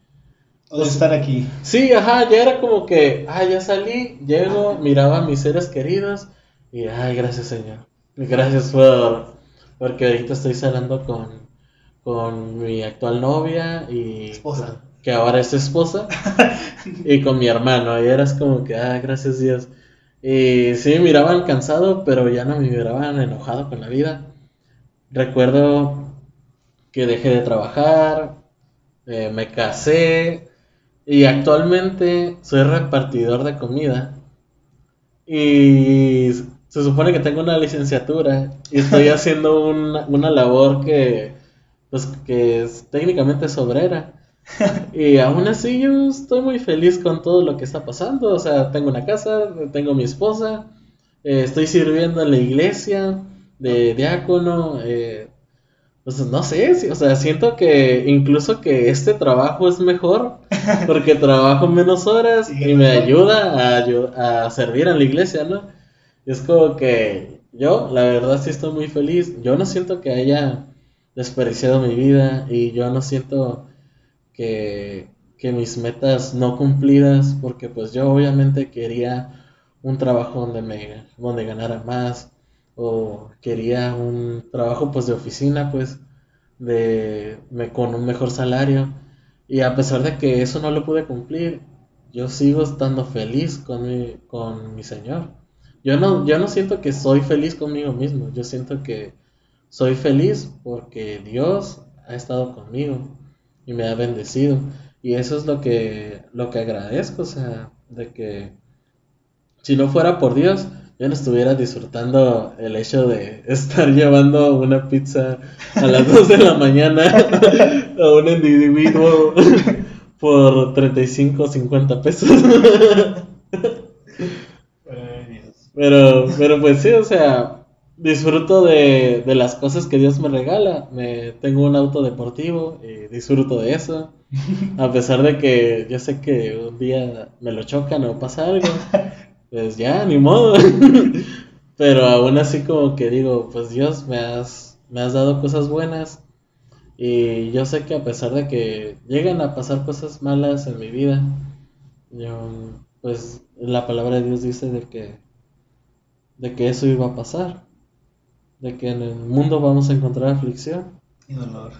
O estar aquí. Sí, ajá, ya era como que, ah, ya salí, llego, miraba a mis seres queridos y, ay, gracias Señor. Gracias por, porque ahorita estoy saliendo con, con mi actual novia y... Esposa que ahora es esposa, y con mi hermano, y eras como que, ah, gracias Dios. Y sí, me miraban cansado, pero ya no me miraban enojado con la vida. Recuerdo que dejé de trabajar, eh, me casé, y actualmente soy repartidor de comida. Y se supone que tengo una licenciatura y estoy haciendo una, una labor que, pues, que es técnicamente sobrera. y aún así yo estoy muy feliz con todo lo que está pasando. O sea, tengo una casa, tengo mi esposa, eh, estoy sirviendo en la iglesia de diácono. Eh, pues no sé, o sea, siento que incluso que este trabajo es mejor porque trabajo menos horas y me ayuda a, a servir en la iglesia, ¿no? Es como que yo, la verdad, sí estoy muy feliz. Yo no siento que haya desperdiciado mi vida y yo no siento que, mis metas no cumplidas, porque pues yo obviamente quería un trabajo donde me donde ganara más o quería un trabajo pues de oficina pues de me, con un mejor salario y a pesar de que eso no lo pude cumplir yo sigo estando feliz con mi, con mi señor yo no yo no siento que soy feliz conmigo mismo yo siento que soy feliz porque Dios ha estado conmigo y me ha bendecido. Y eso es lo que, lo que agradezco, o sea, de que si no fuera por Dios, yo no estuviera disfrutando el hecho de estar llevando una pizza a las 2 de la mañana a un individuo por 35 o 50 pesos. Pero, pero pues sí, o sea, disfruto de, las cosas que Dios me regala. Me, tengo un auto deportivo y disfruto de eso. A pesar de que yo sé que un día me lo chocan o pasa algo, pues ya, ni modo. Pero aún así como que digo, pues Dios, me has, me has dado cosas buenas. Y yo sé que a pesar de que llegan a pasar cosas malas en mi vida, yo, pues la palabra de Dios dice de que, de que eso iba a pasar de que en el mundo vamos a encontrar aflicción y dolor.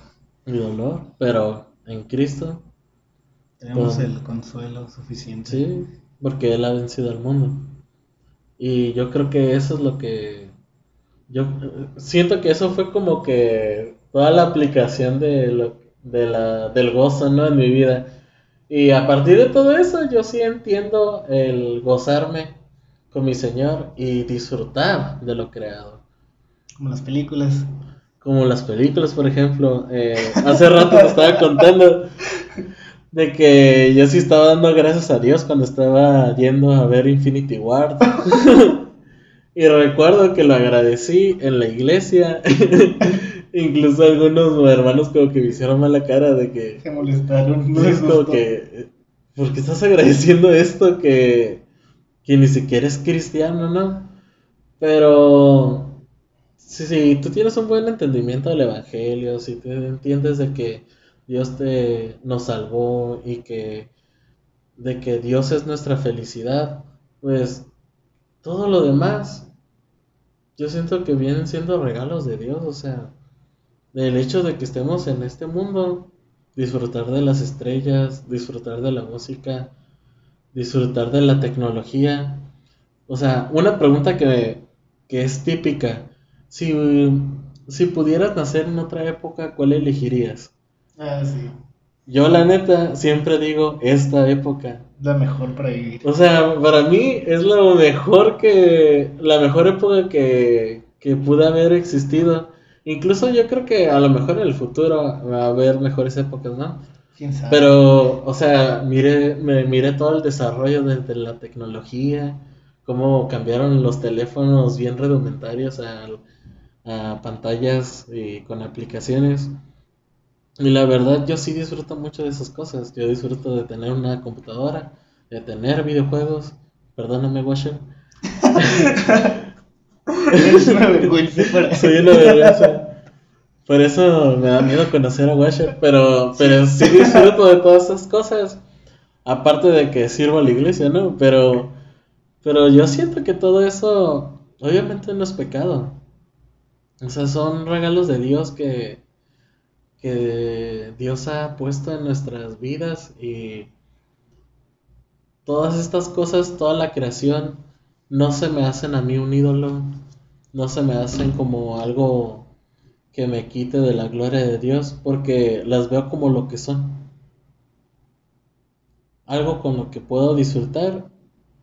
Y dolor, pero en Cristo tenemos el consuelo suficiente. Sí, porque Él ha vencido al mundo. Y yo creo que eso es lo que... Yo siento que eso fue como que toda la aplicación de lo, de la, del gozo ¿no? en mi vida. Y a partir de todo eso yo sí entiendo el gozarme con mi Señor y disfrutar de lo creado. Como las películas. Como las películas, por ejemplo. Eh, hace rato te estaba contando de que yo sí estaba dando gracias a Dios cuando estaba yendo a ver Infinity War. y recuerdo que lo agradecí en la iglesia. Incluso algunos hermanos como que me hicieron mala cara de que... Se molestaron. No es como que... ¿Por qué estás agradeciendo esto que, que ni siquiera es cristiano, no? Pero Sí, sí, tú tienes un buen entendimiento del Evangelio, si tú entiendes de que Dios te nos salvó y que de que Dios es nuestra felicidad, pues todo lo demás yo siento que vienen siendo regalos de Dios, o sea, del hecho de que estemos en este mundo, disfrutar de las estrellas, disfrutar de la música, disfrutar de la tecnología. O sea, una pregunta que, que es típica, si, si pudieras nacer en otra época, ¿cuál elegirías? Ah, sí. Yo la neta siempre digo esta época. La mejor para vivir. O sea, para mí es lo mejor que, la mejor época que, que pude haber existido. Incluso yo creo que a lo mejor en el futuro va a haber mejores épocas, ¿no? ¿Quién sabe? Pero, o sea, mire, me miré todo el desarrollo de, de la tecnología, cómo cambiaron los teléfonos bien rudimentarios a, a pantallas y con aplicaciones. Y la verdad, yo sí disfruto mucho de esas cosas. Yo disfruto de tener una computadora, de tener videojuegos. Perdóname, Washer. Es una vergüenza para Soy una vergüenza. Por eso me da miedo conocer a Washer, pero, pero sí disfruto de todas esas cosas. Aparte de que sirvo a la iglesia, ¿no? Pero, pero yo siento que todo eso, obviamente no es pecado. O sea, son regalos de Dios que, que Dios ha puesto en nuestras vidas y todas estas cosas, toda la creación, no se me hacen a mí un ídolo, no se me hacen como algo que me quite de la gloria de Dios, porque las veo como lo que son. Algo con lo que puedo disfrutar,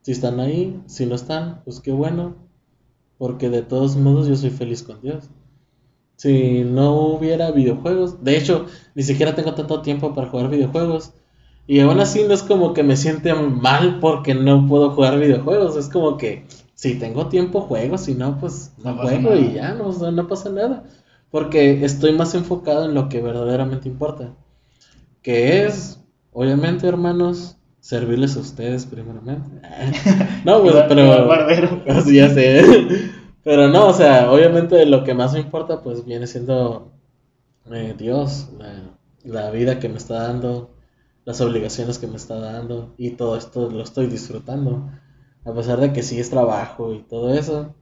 si están ahí, si no están, pues qué bueno, porque de todos modos yo soy feliz con Dios. Si no hubiera videojuegos, de hecho, ni siquiera tengo tanto tiempo para jugar videojuegos. Y aún así no es como que me siente mal porque no puedo jugar videojuegos. Es como que si tengo tiempo juego, si no, pues no, No juego y ya, no, no pasa nada. Porque estoy más enfocado en lo que verdaderamente importa. Que es, obviamente, hermanos, servirles a ustedes primeramente. No, pues, pero... barbero. Así ya sé. Pero no, o sea, obviamente lo que más me importa pues viene siendo eh, Dios, la, la vida que me está dando, las obligaciones que me está dando y todo esto lo estoy disfrutando. A pesar de que sí es trabajo y todo eso,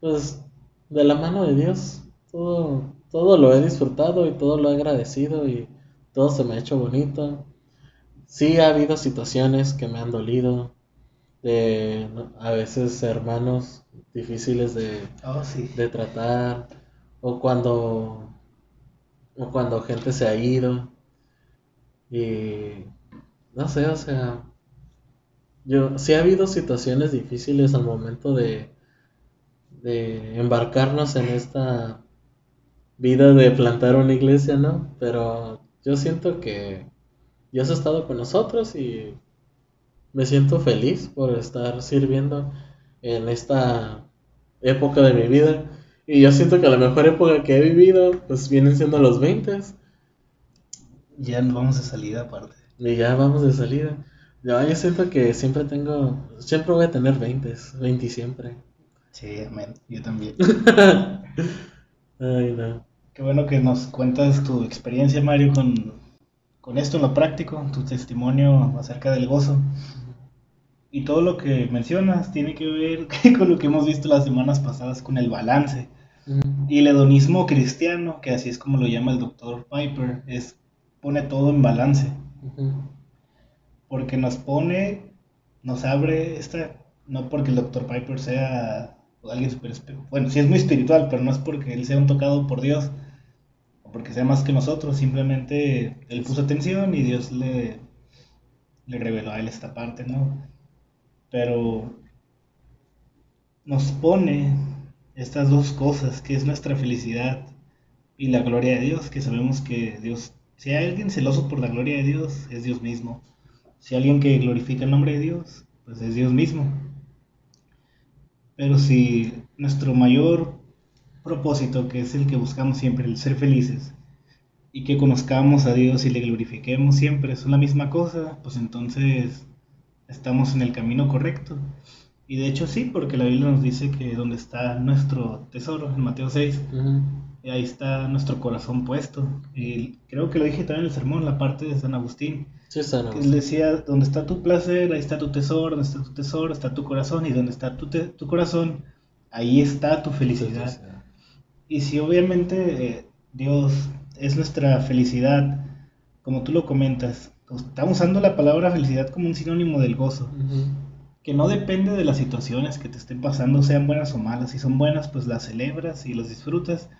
pues de la mano de Dios, todo, todo lo he disfrutado y todo lo he agradecido y todo se me ha hecho bonito. Sí ha habido situaciones que me han dolido, de a veces hermanos difíciles de, Oh, sí. de tratar, o cuando, o cuando gente se ha ido, y no sé, o sea, yo sí ha habido situaciones difíciles al momento de, de embarcarnos en esta vida de plantar una iglesia, ¿no? Pero yo siento que Dios ha estado con nosotros y me siento feliz por estar sirviendo en esta época de mi vida. Y yo siento que la mejor época que he vivido, pues vienen siendo los 20 Ya nos vamos de salida aparte. y ya vamos de salida. Ya, yo siento que siempre tengo, siempre voy a tener 20, 20 siempre. Sí, amén. Yo también. Ay, no. Qué bueno que nos cuentas tu experiencia, Mario, con, con esto en lo práctico, tu testimonio acerca del gozo. Y todo lo que mencionas tiene que ver con lo que hemos visto las semanas pasadas con el balance. Mm, Y el hedonismo cristiano, que así es como lo llama el doctor Piper, es pone todo en balance. Porque nos pone, nos abre esta, no porque el doctor Piper sea alguien super, bueno, sí es muy espiritual, pero no es porque él sea un tocado por Dios, o porque sea más que nosotros, simplemente él puso atención y Dios le, le reveló a él esta parte, ¿no? Pero nos pone estas dos cosas, que es nuestra felicidad y la gloria de Dios, que sabemos que Dios, si hay alguien celoso por la gloria de Dios, es Dios mismo. Si hay alguien que glorifica el nombre de Dios, pues es Dios mismo. Pero si nuestro mayor propósito, que es el que buscamos siempre, el ser felices, y que conozcamos a Dios y le glorifiquemos siempre, son la misma cosa, pues entonces estamos en el camino correcto. Y de hecho sí, porque la Biblia nos dice que donde está nuestro tesoro, en Mateo 6, ujú. y ahí está nuestro corazón puesto. Y creo que lo dije también en el sermón, la parte de San Agustín, Sí, él decía, donde está tu placer, ahí está tu tesoro, donde está tu tesoro, está tu corazón, y donde está tu, te- tu corazón, ahí está tu felicidad. Y si obviamente eh, Dios es nuestra felicidad, como tú lo comentas, pues, estamos usando la palabra felicidad como un sinónimo del gozo, que no depende de las situaciones que te estén pasando, sean buenas o malas. Si son buenas, pues las celebras y las disfrutas.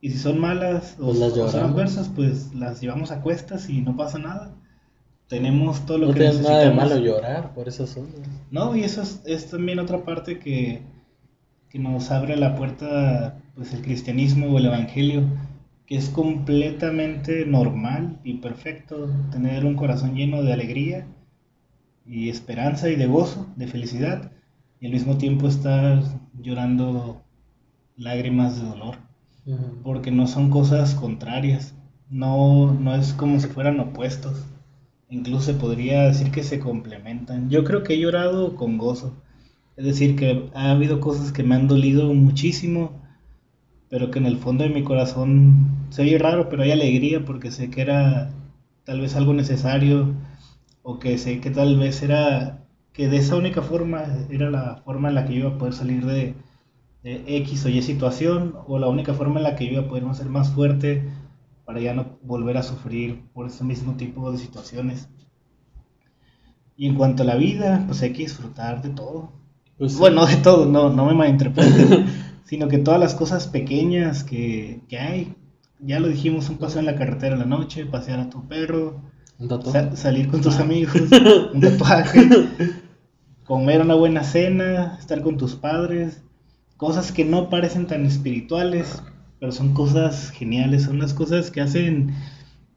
Y si son malas o, Pues las o son adversas, pues las llevamos a cuestas y no pasa nada. Tenemos todo lo No que tiene nada de malo llorar por esas cosas. No, y eso es, es también otra parte que, que nos abre la puerta, pues el cristianismo o el evangelio, que es completamente normal y perfecto tener un corazón lleno de alegría y esperanza y de gozo, de felicidad, y al mismo tiempo estar llorando lágrimas de dolor, porque no son cosas contrarias, no, no es como si fueran opuestos. Incluso podría decir que se complementan. Yo creo que he llorado con gozo. Es decir, que ha habido cosas que me han dolido muchísimo, pero que en el fondo de mi corazón se oye raro, pero hay alegría porque sé que era tal vez algo necesario o que sé que tal vez era que de esa única forma era la forma en la que yo iba a poder salir de, de X o Y situación o la única forma en la que yo iba a poder ser más fuerte para ya no volver a sufrir por ese mismo tipo de situaciones. Y en cuanto a la vida, pues hay que disfrutar de todo. Pues. Bueno, de todo, no, no me malinterpretes, sino que todas las cosas pequeñas que, que hay, ya lo dijimos, un paseo en la carretera en la noche, pasear a tu perro, un salir con tus amigos, un tatuaje, comer una buena cena, estar con tus padres, cosas que no parecen tan espirituales, pero son cosas geniales, son las cosas que hacen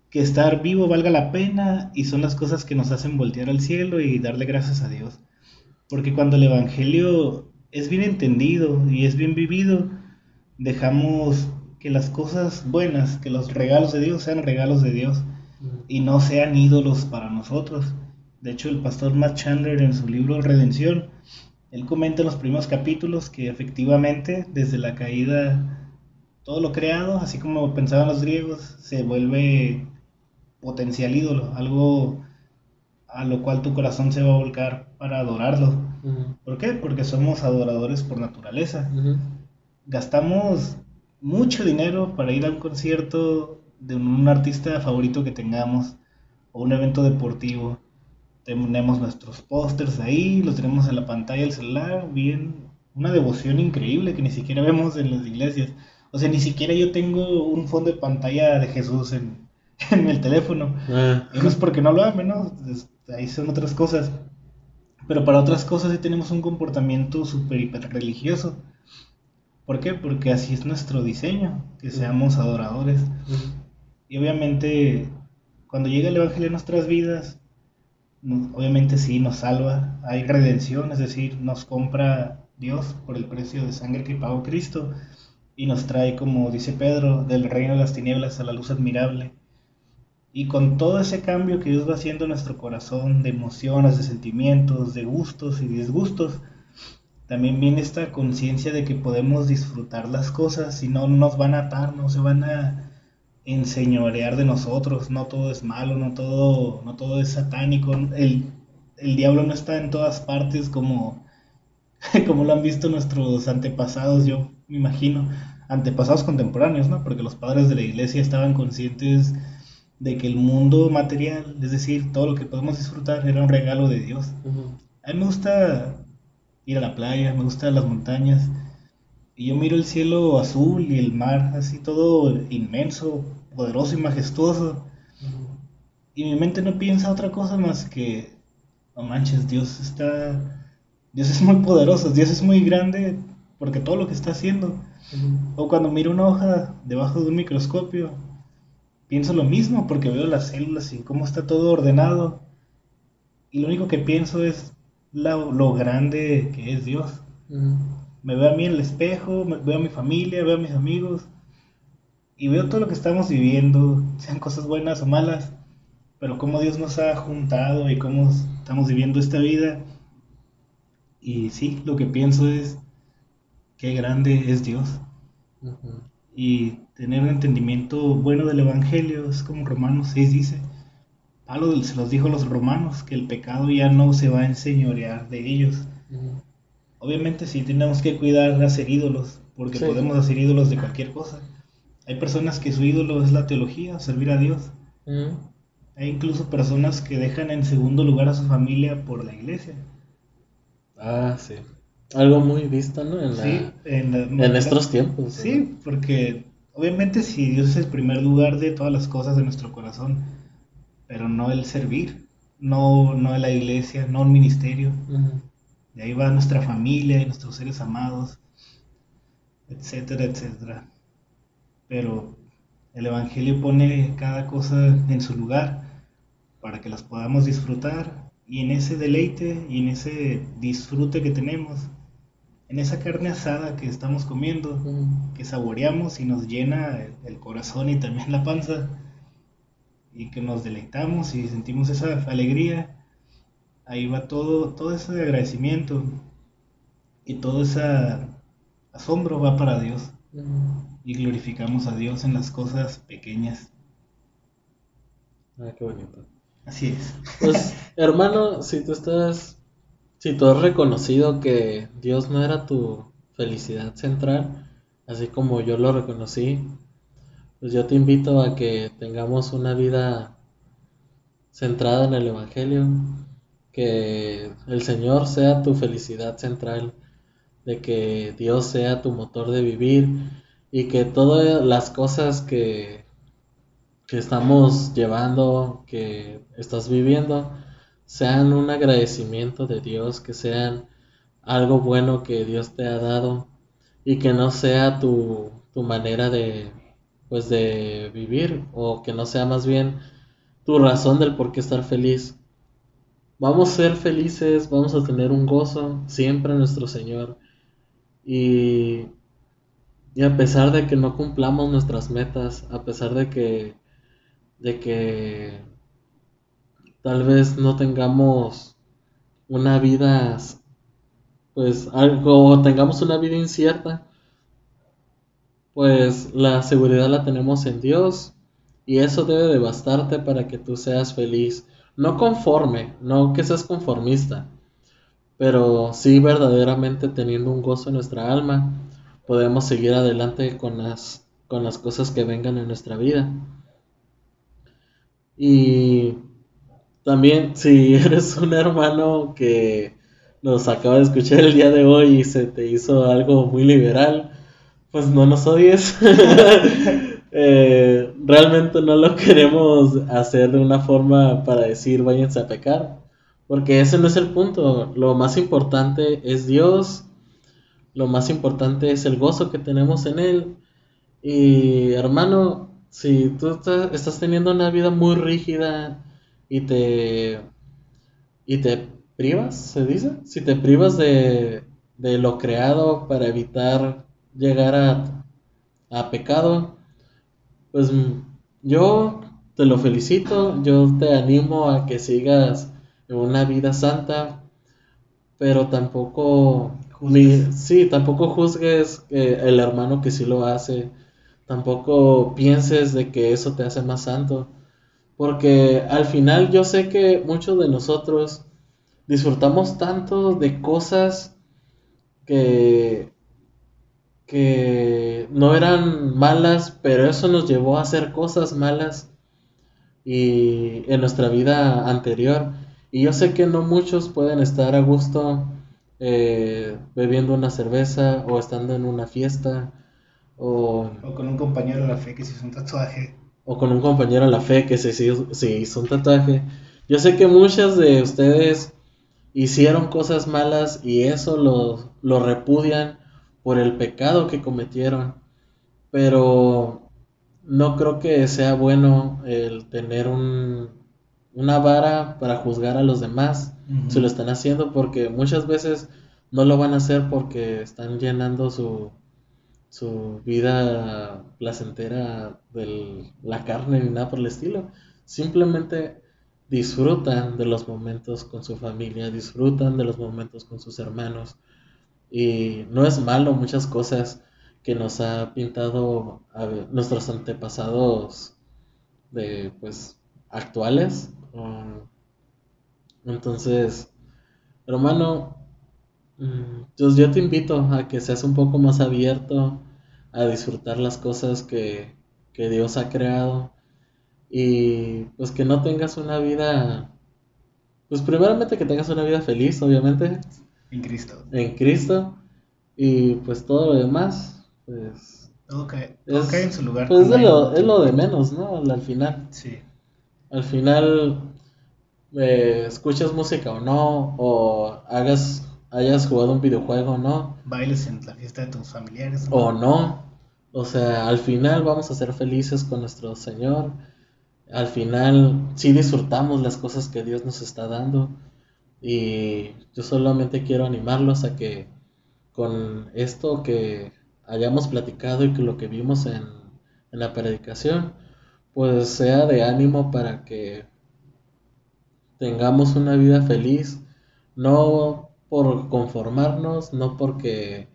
que estar vivo valga la pena y son las cosas que nos hacen voltear al cielo y darle gracias a Dios. Porque cuando el Evangelio es bien entendido y es bien vivido, dejamos que las cosas buenas, que los regalos de Dios sean regalos de Dios y no sean ídolos para nosotros. De hecho, el pastor Matt Chandler en su libro Redención, él comenta en los primeros capítulos que efectivamente desde la caída todo lo creado, así como pensaban los griegos, se vuelve potencial ídolo, algo a lo cual tu corazón se va a volcar para adorarlo. ¿Por qué? Porque somos adoradores por naturaleza gastamos mucho dinero para ir a un concierto de un artista favorito que tengamos o un evento deportivo. Tenemos nuestros pósters ahí, los tenemos en la pantalla del celular, bien, una devoción increíble que ni siquiera vemos en las iglesias. O sea, ni siquiera yo tengo un fondo de pantalla de Jesús en, en el teléfono. Ah. Y no es porque no lo ame, ¿no? Ahí son otras cosas. Pero para otras cosas sí tenemos un comportamiento súper hiper religioso. ¿Por qué? Porque así es nuestro diseño, que seamos adoradores. Y obviamente, cuando llega el Evangelio a nuestras vidas, obviamente sí nos salva. Hay redención, es decir, nos compra Dios por el precio de sangre que pagó Cristo y nos trae, como dice Pedro, del reino de las tinieblas a la luz admirable. Y con todo ese cambio que Dios va haciendo en nuestro corazón, de emociones, de sentimientos, de gustos y disgustos, también viene esta conciencia de que podemos disfrutar las cosas y no nos van a atar, no se van a enseñorear de nosotros, no todo es malo, no todo, no todo es satánico, el, el diablo no está en todas partes como, como lo han visto nuestros antepasados, yo me imagino, antepasados contemporáneos, ¿no? Porque los padres de la iglesia estaban conscientes de que el mundo material, es decir, todo lo que podemos disfrutar, era un regalo de Dios. A mí me gusta ir a la playa, me gustan las montañas. Y yo miro el cielo azul y el mar así todo inmenso, poderoso y majestuoso. Y mi mente no piensa otra cosa más que, no manches, Dios está, Dios es muy poderoso, Dios es muy grande porque todo lo que está haciendo. O cuando miro una hoja debajo de un microscopio, pienso lo mismo porque veo las células y cómo está todo ordenado. Y lo único que pienso es la- lo grande que es Dios. Me veo a mí en el espejo, me- veo a mi familia, veo a mis amigos y veo todo lo que estamos viviendo, sean cosas buenas o malas, pero cómo Dios nos ha juntado y cómo estamos viviendo esta vida. Y sí, lo que pienso es qué grande es Dios y tener un entendimiento bueno del Evangelio, es como Romanos 6 dice, Pablo se los dijo a los romanos, que el pecado ya no se va a enseñorear de ellos. Obviamente sí tenemos que cuidar hacer ídolos, porque Sí. podemos hacer ídolos de cualquier cosa. Hay personas que su ídolo es la teología, servir a Dios. Hay incluso personas que dejan en segundo lugar a su familia por la iglesia. Ah, sí. Algo muy visto, ¿no? En, la- Sí, en, la- en estos tiempos. Sí, porque obviamente si Dios es el primer lugar de todas las cosas de nuestro corazón, pero no el servir, no, no la iglesia, no el ministerio. De ahí va nuestra familia y nuestros seres amados, etcétera, etcétera. Pero el Evangelio pone cada cosa en su lugar para que las podamos disfrutar y en ese deleite y en ese disfrute que tenemos, en esa carne asada que estamos comiendo, que saboreamos y nos llena el, el corazón y también la panza, y que nos deleitamos y sentimos esa alegría, ahí va todo, todo ese agradecimiento y todo ese asombro va para Dios y glorificamos a Dios en las cosas pequeñas. Ah, qué bonito. Así es. Pues, hermano, si tú estás, si tú has reconocido que Dios no era tu felicidad central, así como yo lo reconocí, pues yo te invito a que tengamos una vida centrada en el Evangelio, que el Señor sea tu felicidad central, de que Dios sea tu motor de vivir y que todas las cosas que, que estamos llevando, que estás viviendo, sean un agradecimiento de Dios, que sean algo bueno que Dios te ha dado y que no sea tu, tu manera de pues de vivir o que no sea más bien tu razón del por qué estar feliz. Vamos a ser felices, vamos a tener un gozo siempre en nuestro Señor. Y, y a pesar de que no cumplamos nuestras metas, a pesar de que, de que tal vez no tengamos una vida, pues algo, tengamos una vida incierta, pues la seguridad la tenemos en Dios y eso debe de bastarte para que tú seas feliz. No conforme, no que seas conformista, pero sí verdaderamente teniendo un gozo en nuestra alma, podemos seguir adelante con las, con las cosas que vengan en nuestra vida. Y también si eres un hermano que nos acaba de escuchar el día de hoy y se te hizo algo muy liberal, pues no nos odies. Eh, realmente no lo queremos hacer de una forma para decir váyanse a pecar, porque ese no es el punto. Lo más importante es Dios, lo más importante es el gozo que tenemos en Él. Y hermano, si tú estás, teniendo una vida muy rígida y te, y te privas, se dice, si te privas de, de lo creado para evitar llegar a, a pecado, pues mm, yo te lo felicito, yo te animo a que sigas en una vida santa, pero tampoco, mi- sí, tampoco juzgues eh, el hermano que sí lo hace, tampoco pienses de que eso te hace más santo, porque al final yo sé que muchos de nosotros disfrutamos tanto de cosas que que no eran malas, pero eso nos llevó a hacer cosas malas y en nuestra vida anterior. Y yo sé que no muchos pueden estar a gusto eh, bebiendo una cerveza o estando en una fiesta o, con un compañero de la fe que se hizo un tatuaje. O con un compañero en la fe que se, hizo- se hizo un tatuaje. Yo sé que muchas de ustedes hicieron cosas malas y eso lo, lo repudian por el pecado que cometieron, pero no creo que sea bueno el tener un, una vara para juzgar a los demás Ujú. si lo están haciendo, porque muchas veces no lo van a hacer porque están llenando su, su vida placentera de la carne ni nada por el estilo. Simplemente disfrutan de los momentos con su familia, disfrutan de los momentos con sus hermanos. Y no es malo muchas cosas que nos ha pintado nuestros antepasados de pues actuales. Um, entonces, hermano, Mm, Entonces yo te invito a que seas un poco más abierto a disfrutar las cosas que, que Dios ha creado y pues que no tengas una vida, pues primeramente que tengas una vida feliz, obviamente, En Cristo. en Cristo y pues todo lo demás, pues, Todo Es- cae en su lugar. pues es, lo, es lo de menos, ¿no? Al, al final. Sí. Al final, eh, escuches música o no, o hagas, hayas jugado un videojuego o no, Bailes en la fiesta de tus familiares. o no. O sea, al final vamos a ser felices con nuestro Señor. Al final sí disfrutamos las cosas que Dios nos está dando. Y yo solamente quiero animarlos a que con esto que hayamos platicado y que lo que vimos en, en la predicación, pues sea de ánimo para que tengamos una vida feliz, no por conformarnos, no porque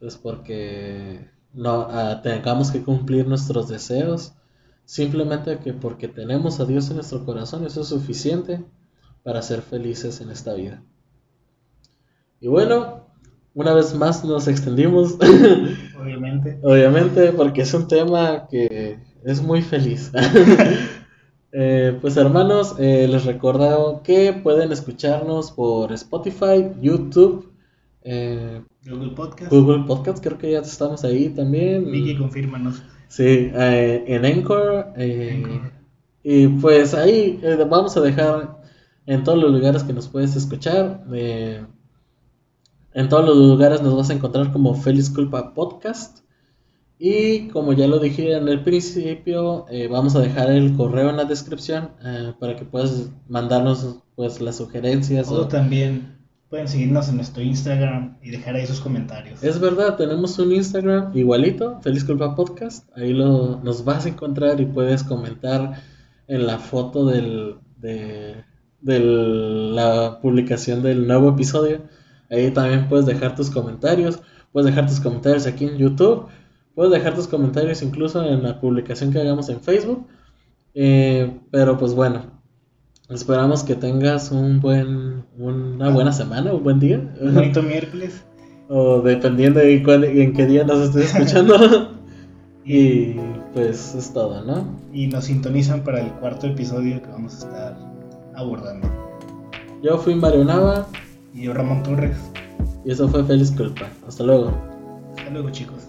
pues porque no ah, tengamos que cumplir nuestros deseos, simplemente que porque tenemos a Dios en nuestro corazón, eso es suficiente para ser felices en esta vida. Y bueno, una vez más nos extendimos, Obviamente. obviamente, porque es un tema que es muy feliz. Eh, pues hermanos, eh, les recuerdo que pueden escucharnos por Spotify, YouTube, eh, Google Podcast. Google Podcast, creo que ya estamos ahí también. Vicky, confírmanos. Sí, eh, en Anchor. Anchor. y pues ahí vamos a dejar en todos los lugares que nos puedes escuchar. en todos los lugares nos vas a encontrar como Feliz Culpa Podcast. Y como ya lo dije en el principio, eh, vamos a dejar el correo en la descripción eh, para que puedas mandarnos pues las sugerencias. O o- también pueden seguirnos en nuestro Instagram y dejar ahí sus comentarios. Es verdad, tenemos un Instagram igualito, Feliz Culpa Podcast. Ahí lo, nos vas a encontrar y puedes comentar en la foto del, de, de la publicación del nuevo episodio. Ahí también puedes dejar tus comentarios. Puedes dejar tus comentarios aquí en YouTube. Puedes dejar tus comentarios incluso en la publicación que hagamos en Facebook. Eh, pero pues bueno, esperamos que tengas un buen, una buena semana, un buen día. Un bonito miércoles. O dependiendo de cuál- en qué día nos estés escuchando. y pues es todo, ¿no? Y nos sintonizan para el cuarto episodio que vamos a estar abordando. Yo fui Mario Nava Y yo, Ramón Torres. y eso fue Feliz Culpa. Hasta luego. Hasta luego, chicos.